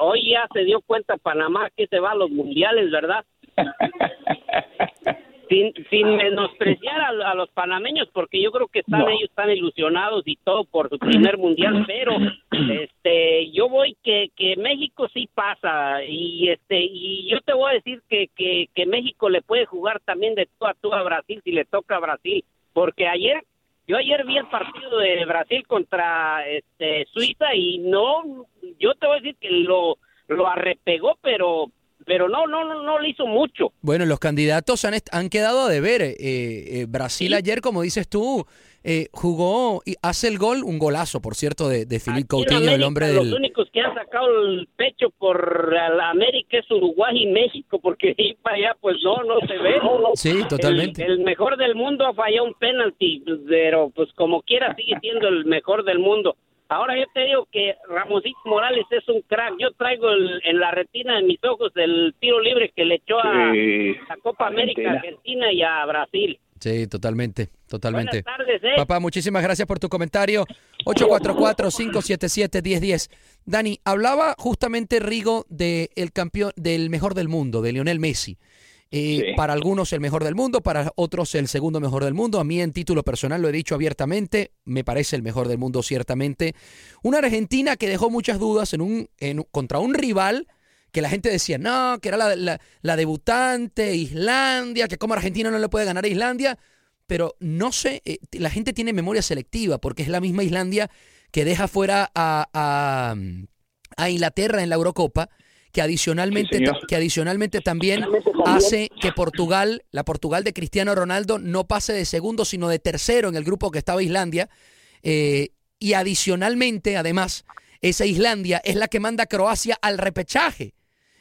hoy ya se dio cuenta Panamá que se va a los mundiales, ¿verdad? sin, sin menospreciar a, a los panameños porque yo creo que están No. ellos están ilusionados y todo por su primer mundial, pero este yo voy que que México sí pasa y este y yo te voy a decir que que, que México le puede jugar también de tú a tú a Brasil si le toca a Brasil, porque ayer yo ayer vi el partido de Brasil contra este Suiza y no yo te voy a decir que lo lo arrepegó, pero pero no no no no le hizo mucho. Bueno, los candidatos han, han quedado a deber. Eh, eh, Brasil ayer, como dices tú, eh, jugó y hace el gol, un golazo, por cierto, de, de Filipe Coutinho, el hombre Los del... únicos que han sacado el pecho por la América es Uruguay y México, porque ahí para allá pues no, no se ve. Sí, totalmente. El, el mejor del mundo ha fallado un penalti, pero pues como quiera sigue siendo el mejor del mundo. Ahora yo te digo que Ramosito Morales es un crack. Yo traigo el- en la retina de mis ojos el tiro libre que le echó a Sí, la Copa América, Argentina. Argentina y a Brasil. Sí, totalmente, totalmente. Buenas tardes, ¿eh? Papá, muchísimas gracias por tu comentario. 844-577-1010. Dani, hablaba justamente Rigo de el campeón, del mejor del mundo, de Lionel Messi. Eh, Sí. Para algunos el mejor del mundo, para otros el segundo mejor del mundo. A mí en título personal lo he dicho abiertamente, me parece el mejor del mundo ciertamente. Una Argentina que dejó muchas dudas en un, en- contra un rival que la gente decía, no, que era la, la- la debutante, Islandia, que como Argentina no le puede ganar a Islandia, pero no sé, eh, la gente tiene memoria selectiva, porque es la misma Islandia que deja fuera a, a, a Inglaterra en la Eurocopa, que adicionalmente, Sí, que adicionalmente también hace que Portugal, la Portugal de Cristiano Ronaldo, no pase de segundo, sino de tercero en el grupo que estaba Islandia. Eh, y adicionalmente, además, esa Islandia es la que manda a Croacia al repechaje.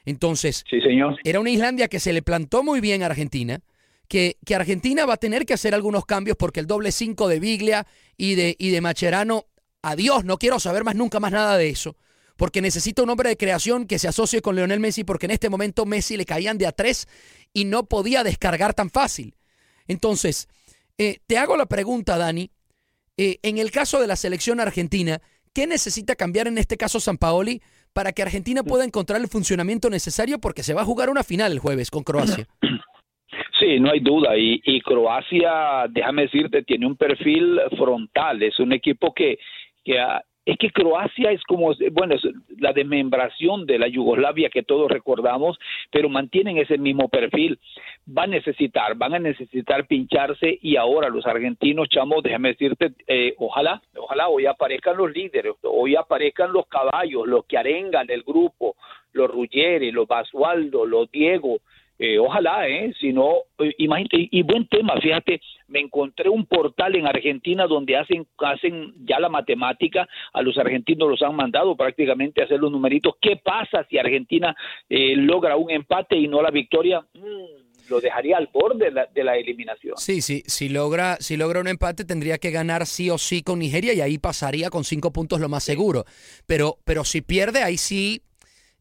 Entonces, Sí, señor. era una Islandia que se le plantó muy bien a Argentina, que, que Argentina va a tener que hacer algunos cambios porque el doble 5 de Biglia y de, y de Macherano, adiós, no quiero saber más nunca más nada de eso, porque necesita un hombre de creación que se asocie con Lionel Messi, porque en este momento Messi le caían de a tres y no podía descargar tan fácil. Entonces, eh, te hago la pregunta, Dani, eh, en el caso de la selección argentina, ¿qué necesita cambiar en este caso San Paoli para que Argentina pueda encontrar el funcionamiento necesario? Porque se va a jugar una final el jueves con Croacia. Sí, no hay duda. Y, y Croacia, déjame decirte, tiene un perfil frontal. Es un equipo que, que es que Croacia es como, bueno, es la desmembración de la Yugoslavia que todos recordamos, pero mantienen ese mismo perfil. Va a necesitar, van a necesitar pincharse y ahora los argentinos, chamo, déjame decirte, eh, ojalá, ojalá hoy aparezcan los líderes, hoy aparezcan los caballos, los que arengan el grupo, los Ruggeri, los Basualdo, los Diego, eh, ojalá, ¿eh? Si no, eh, imagínate, y buen tema, fíjate, me encontré un portal en Argentina donde hacen, hacen ya la matemática, a los argentinos los han mandado prácticamente a hacer los numeritos. ¿Qué pasa si Argentina eh, logra un empate y no la victoria? Mm, lo dejaría al borde de la, de la eliminación. Sí, sí, si logra, si logra un empate tendría que ganar sí o sí con Nigeria y ahí pasaría con cinco puntos lo más seguro. Pero, pero si pierde, ahí sí,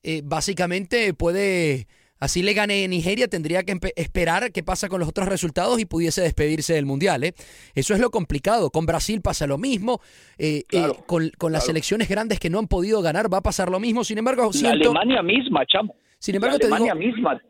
eh, básicamente puede Así le gane Nigeria, tendría que esperar qué pasa con los otros resultados y pudiese despedirse del Mundial. ¿eh? Eso es lo complicado. Con Brasil pasa lo mismo. Eh, eh, con, las selecciones grandes que no han podido ganar va a pasar lo mismo. Sin embargo, La Alemania misma, chamo. Sin embargo, Alemania te digo, misma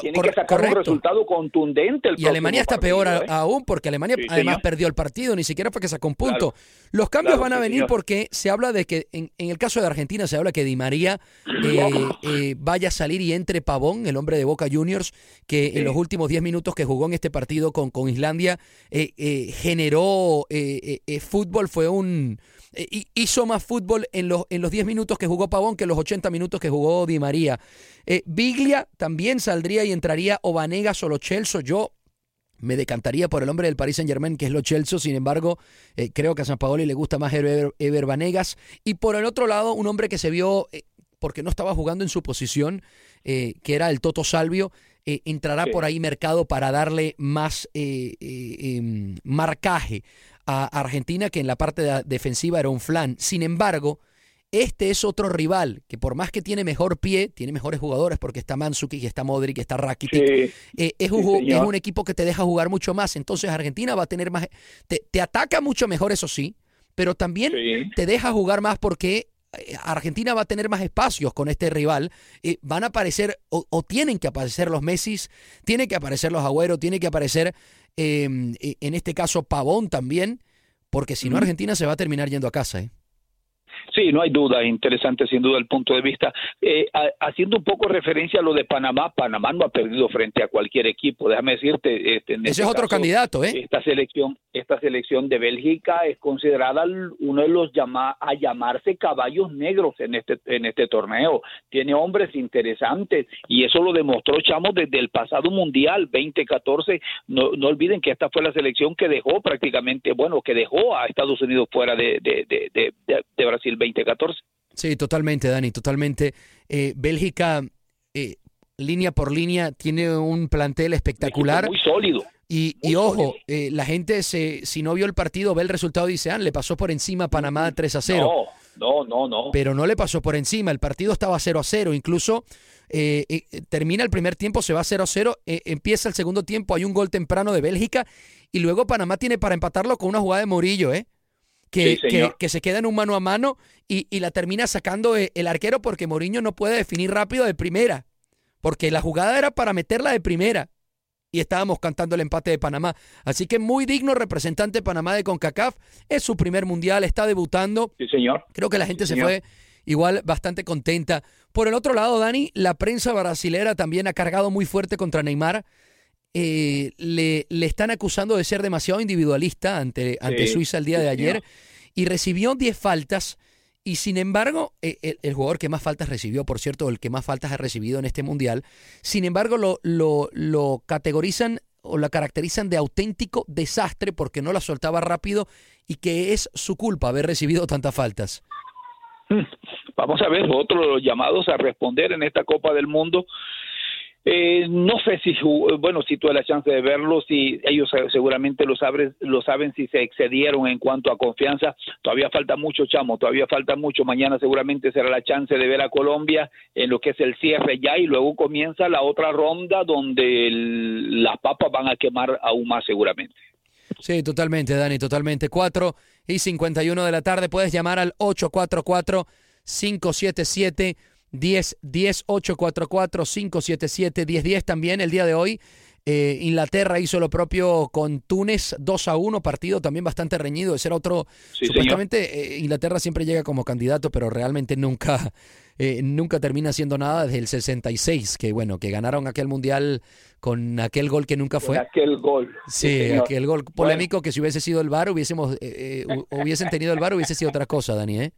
tiene que sacar un resultado contundente. El y Alemania está partido, peor ¿eh? aún porque Alemania Sí, además señor. perdió el partido, ni siquiera fue que sacó un punto. Claro. Los cambios Claro, van a venir señor. porque se habla de que en, en el caso de Argentina se habla que Di María eh, eh, vaya a salir y entre Pavón, el hombre de Boca Juniors, que en los últimos 10 minutos que jugó en este partido con, con Islandia eh, eh, generó eh, eh, eh, fútbol, fue un... eh, hi- hizo más fútbol en los, en los 10 minutos que jugó Pavón que en los 80 minutos que jugó Di María. Eh, Biglia también saldría y entraría o Vanegas o Lo Celso. Yo me decantaría por el hombre del Paris Saint Germain, que es Lo Celso. Sin embargo, eh, creo que a San Paoli le gusta más Ever, Ever Vanegas. Y por el otro lado, un hombre que se vio, eh, porque no estaba jugando en su posición, eh, que era el Toto Salvio, entrará Sí. por ahí mercado para darle más em, marcaje a Argentina, que en la parte de- defensiva era un flan. Sin embargo, este es otro rival que por más que tiene mejor pie, tiene mejores jugadores porque está Mandzukic, está Modric, está Rakitic, Sí. eh, es, un, es un equipo que te deja jugar mucho más. Entonces Argentina va a tener más, te, te ataca mucho mejor, eso sí, pero también Sí. te deja jugar más porque eh, Argentina va a tener más espacios con este rival. Eh, van a aparecer, o, o tienen que aparecer los Messis, tienen que aparecer los Agüero, tiene que aparecer, eh, eh, en este caso, Pavón también, porque si no. Argentina se va a terminar yendo a casa. ¿eh? Sí, no hay duda, interesante sin duda el punto de vista. Eh, ha- haciendo un poco referencia a lo de Panamá, Panamá no ha perdido frente a cualquier equipo, déjame decirte. este, en Ese este es otro caso, candidato, ¿eh? Esta selección, esta selección de Bélgica es considerada uno de los llama, a llamarse caballos negros en este en este torneo. Tiene hombres interesantes y eso lo demostró Chamo desde el pasado mundial 2014. No, no olviden que esta fue la selección que dejó prácticamente, bueno, que dejó a Estados Unidos fuera de, de, de, de- de- de Brasil 2014. Sí, totalmente, Dani, totalmente. Eh, Bélgica, eh, línea por línea, tiene un plantel espectacular. Muy sólido. Y, y ojo, eh, la gente, se, si no vio el partido, ve el resultado y dice, ah, le pasó por encima a Panamá 3 a 0. No, no, no, no. Pero no le pasó por encima, el partido estaba 0 a 0. Incluso eh, eh, termina el primer tiempo, se va 0 a 0, eh, empieza el segundo tiempo, hay un gol temprano de Bélgica y luego Panamá tiene para empatarlo con una jugada de Murillo, ¿eh? Que, Sí, que, que se queda en un mano a mano y, y la termina sacando eh, el arquero porque Mourinho no puede definir rápido de primera. Porque la jugada era para meterla de primera. Y estábamos cantando el empate de Panamá. Así que muy digno representante de Panamá de CONCACAF. Es su primer mundial, está debutando. Sí, señor. Creo que la gente Sí, se señor. fue igual bastante contenta. Por el otro lado, Dani, la prensa brasilera también ha cargado muy fuerte contra Neymar. Eh, le, le están acusando de ser demasiado individualista ante, ante Sí, Suiza el día de ayer señor. y recibió 10 faltas. Y sin embargo, eh, el, el jugador que más faltas recibió, por cierto, el que más faltas ha recibido en este mundial, sin embargo, lo, lo, lo categorizan o la caracterizan de auténtico desastre porque no la soltaba rápido y que es su culpa haber recibido tantas faltas. Vamos a ver otro de los llamados a responder en esta Copa del Mundo. Eh, no sé si, bueno, si tuve la chance de verlo, si ellos se- seguramente lo, saben, lo saben si se excedieron en cuanto a confianza. Todavía falta mucho, chamo, todavía falta mucho. Mañana seguramente será la chance de ver a Colombia en lo que es el cierre ya y luego comienza la otra ronda donde el- las papas van a quemar aún más seguramente. Sí, totalmente, Dani, totalmente. 4 y 51 de la tarde. Puedes llamar al 844-577-1010, 844-577-1010. También el día de hoy Eh, Inglaterra hizo lo propio con Túnez 2 a 1, partido también bastante reñido. Ese era otro. Sí, supuestamente eh, Inglaterra siempre llega como candidato, pero realmente nunca, eh, nunca termina haciendo nada desde el 66, que bueno, que ganaron aquel mundial con aquel gol que nunca fue. Con aquel gol. Sí, aquel gol polémico que si hubiese sido el VAR, hubiésemos, eh, eh, hu- hubiesen tenido el VAR, hubiese sido otra cosa, Dani, ¿eh?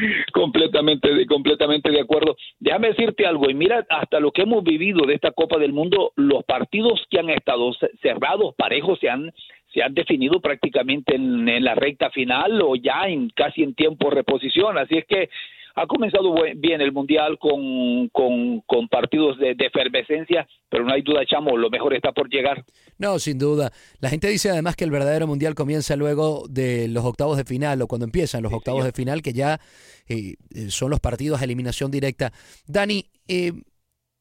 completamente de, completamente de acuerdo. Déjame decirte algo, y mira, hasta lo que hemos vivido de esta Copa del Mundo, los partidos que han estado ce- cerrados, parejos, se han se han definido prácticamente en, en la recta final o ya en casi en tiempo reposición, así es que ha comenzado bien el mundial con, con, con partidos de, de efervescencia, pero no hay duda, chamo, lo mejor está por llegar. No, sin duda. La gente dice además que el verdadero mundial comienza luego de los octavos de final o cuando empiezan los octavos de final, que ya eh, eh, son los partidos a eliminación directa. Dani, eh,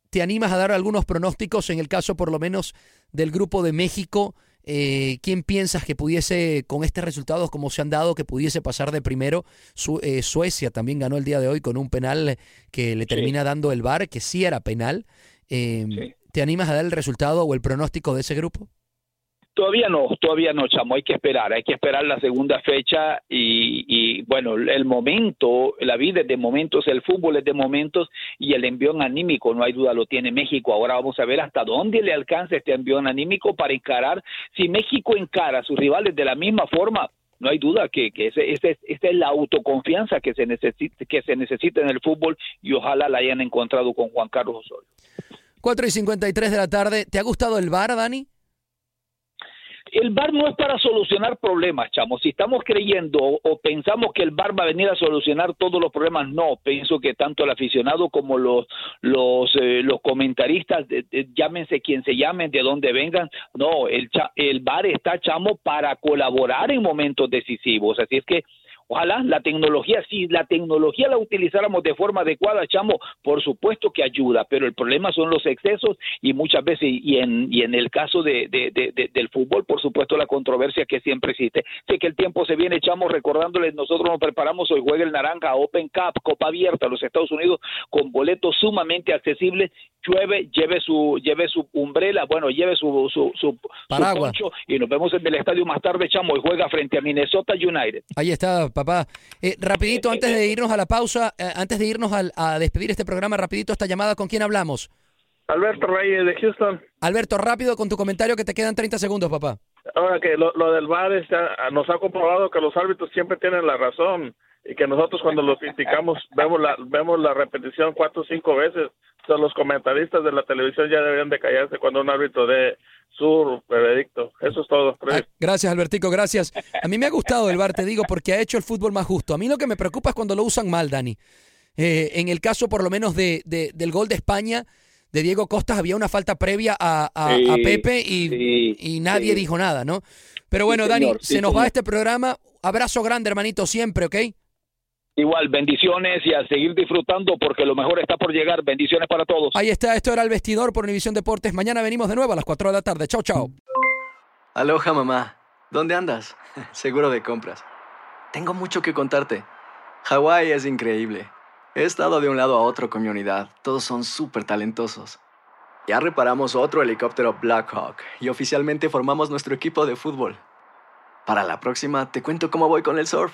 ¿te animas a dar algunos pronósticos en el caso por lo menos del grupo de México? Eh, ¿Quién piensas que pudiese, con estos resultados como se han dado, que pudiese pasar de primero? Su- eh, Suecia también ganó el día de hoy con un penal que le termina dando el VAR, que sí era penal. Eh, ¿Te animas a dar el resultado o el pronóstico de ese grupo? Todavía no, todavía no, chamo, hay que esperar, hay que esperar la segunda fecha y, y, bueno, el momento, la vida es de momentos, el fútbol es de momentos y el envión anímico, no hay duda, lo tiene México. Ahora vamos a ver hasta dónde le alcanza este envión anímico para encarar. Si México encara a sus rivales de la misma forma, no hay duda que, ese, esa es la autoconfianza que se, necesita, que se necesita en el fútbol y ojalá la hayan encontrado con Juan Carlos Osorio. 4 y 53 de la tarde. ¿Te ha gustado el VAR, Dani? El VAR no es para solucionar problemas, chamo. Si estamos creyendo o, pensamos que el VAR va a venir a solucionar todos los problemas, no. Pienso que tanto el aficionado como los los eh, los comentaristas, de- llámense quien se llamen, de donde vengan, no. El el VAR está, chamo, para colaborar en momentos decisivos. Así es que Ojalá la tecnología, si la tecnología la utilizáramos de forma adecuada, chamo, por supuesto que ayuda, pero el problema son los excesos y muchas veces, y en, y en el caso de, de- de- de- del fútbol, por supuesto, la controversia que siempre existe. Sé que el tiempo se viene, chamo, recordándoles, nosotros nos preparamos, hoy juega el Naranja, Open Cup, Copa Abierta, los Estados Unidos, con boletos sumamente accesibles. Llueve, lleve su, lleve su umbrella, bueno, lleve su, su, su, su Paraguas. poncho y nos vemos en el estadio más tarde, chamo, y juega frente a Minnesota United. Ahí está, papá. Eh, rapidito, antes de irnos a la pausa, eh, antes de irnos al- a despedir este programa, rapidito esta llamada, ¿con quién hablamos? Alberto Reyes de Houston. Alberto, rápido con tu comentario que te quedan 30 segundos, papá. Ahora que lo, lo del VAR está- nos ha comprobado que los árbitros siempre tienen la razón y que nosotros cuando los criticamos vemos la vemos la repetición cuatro o cinco veces. O sea, los comentaristas de la televisión ya deberían de callarse cuando un árbitro dé su veredicto. Eso es todo. Gracias, Albertico, gracias. A mí me ha gustado el VAR, te digo, porque ha hecho el fútbol más justo. A mí lo que me preocupa es cuando lo usan mal, Dani. Eh, en el caso, por lo menos, de, de- del gol de España, de Diego Costas, había una falta previa a, a- Sí, a Pepe y, sí, y nadie sí. dijo nada, ¿no? Pero bueno, Sí, Dani, señor, se nos va este programa. Abrazo grande, hermanito, siempre, ¿ok? Igual, bendiciones y a seguir disfrutando porque lo mejor está por llegar. Bendiciones para todos. Ahí está, esto era el vestidor por Univisión Deportes. Mañana venimos de nuevo a las 4 de la tarde. Chao, chao. Aloha mamá, ¿dónde andas? Seguro de compras. Tengo mucho que contarte. Hawái es increíble. He estado de un lado a otro con mi unidad. Todos son súper talentosos. Ya reparamos otro helicóptero Blackhawk y oficialmente formamos nuestro equipo de fútbol. Para la próxima te cuento cómo voy con el surf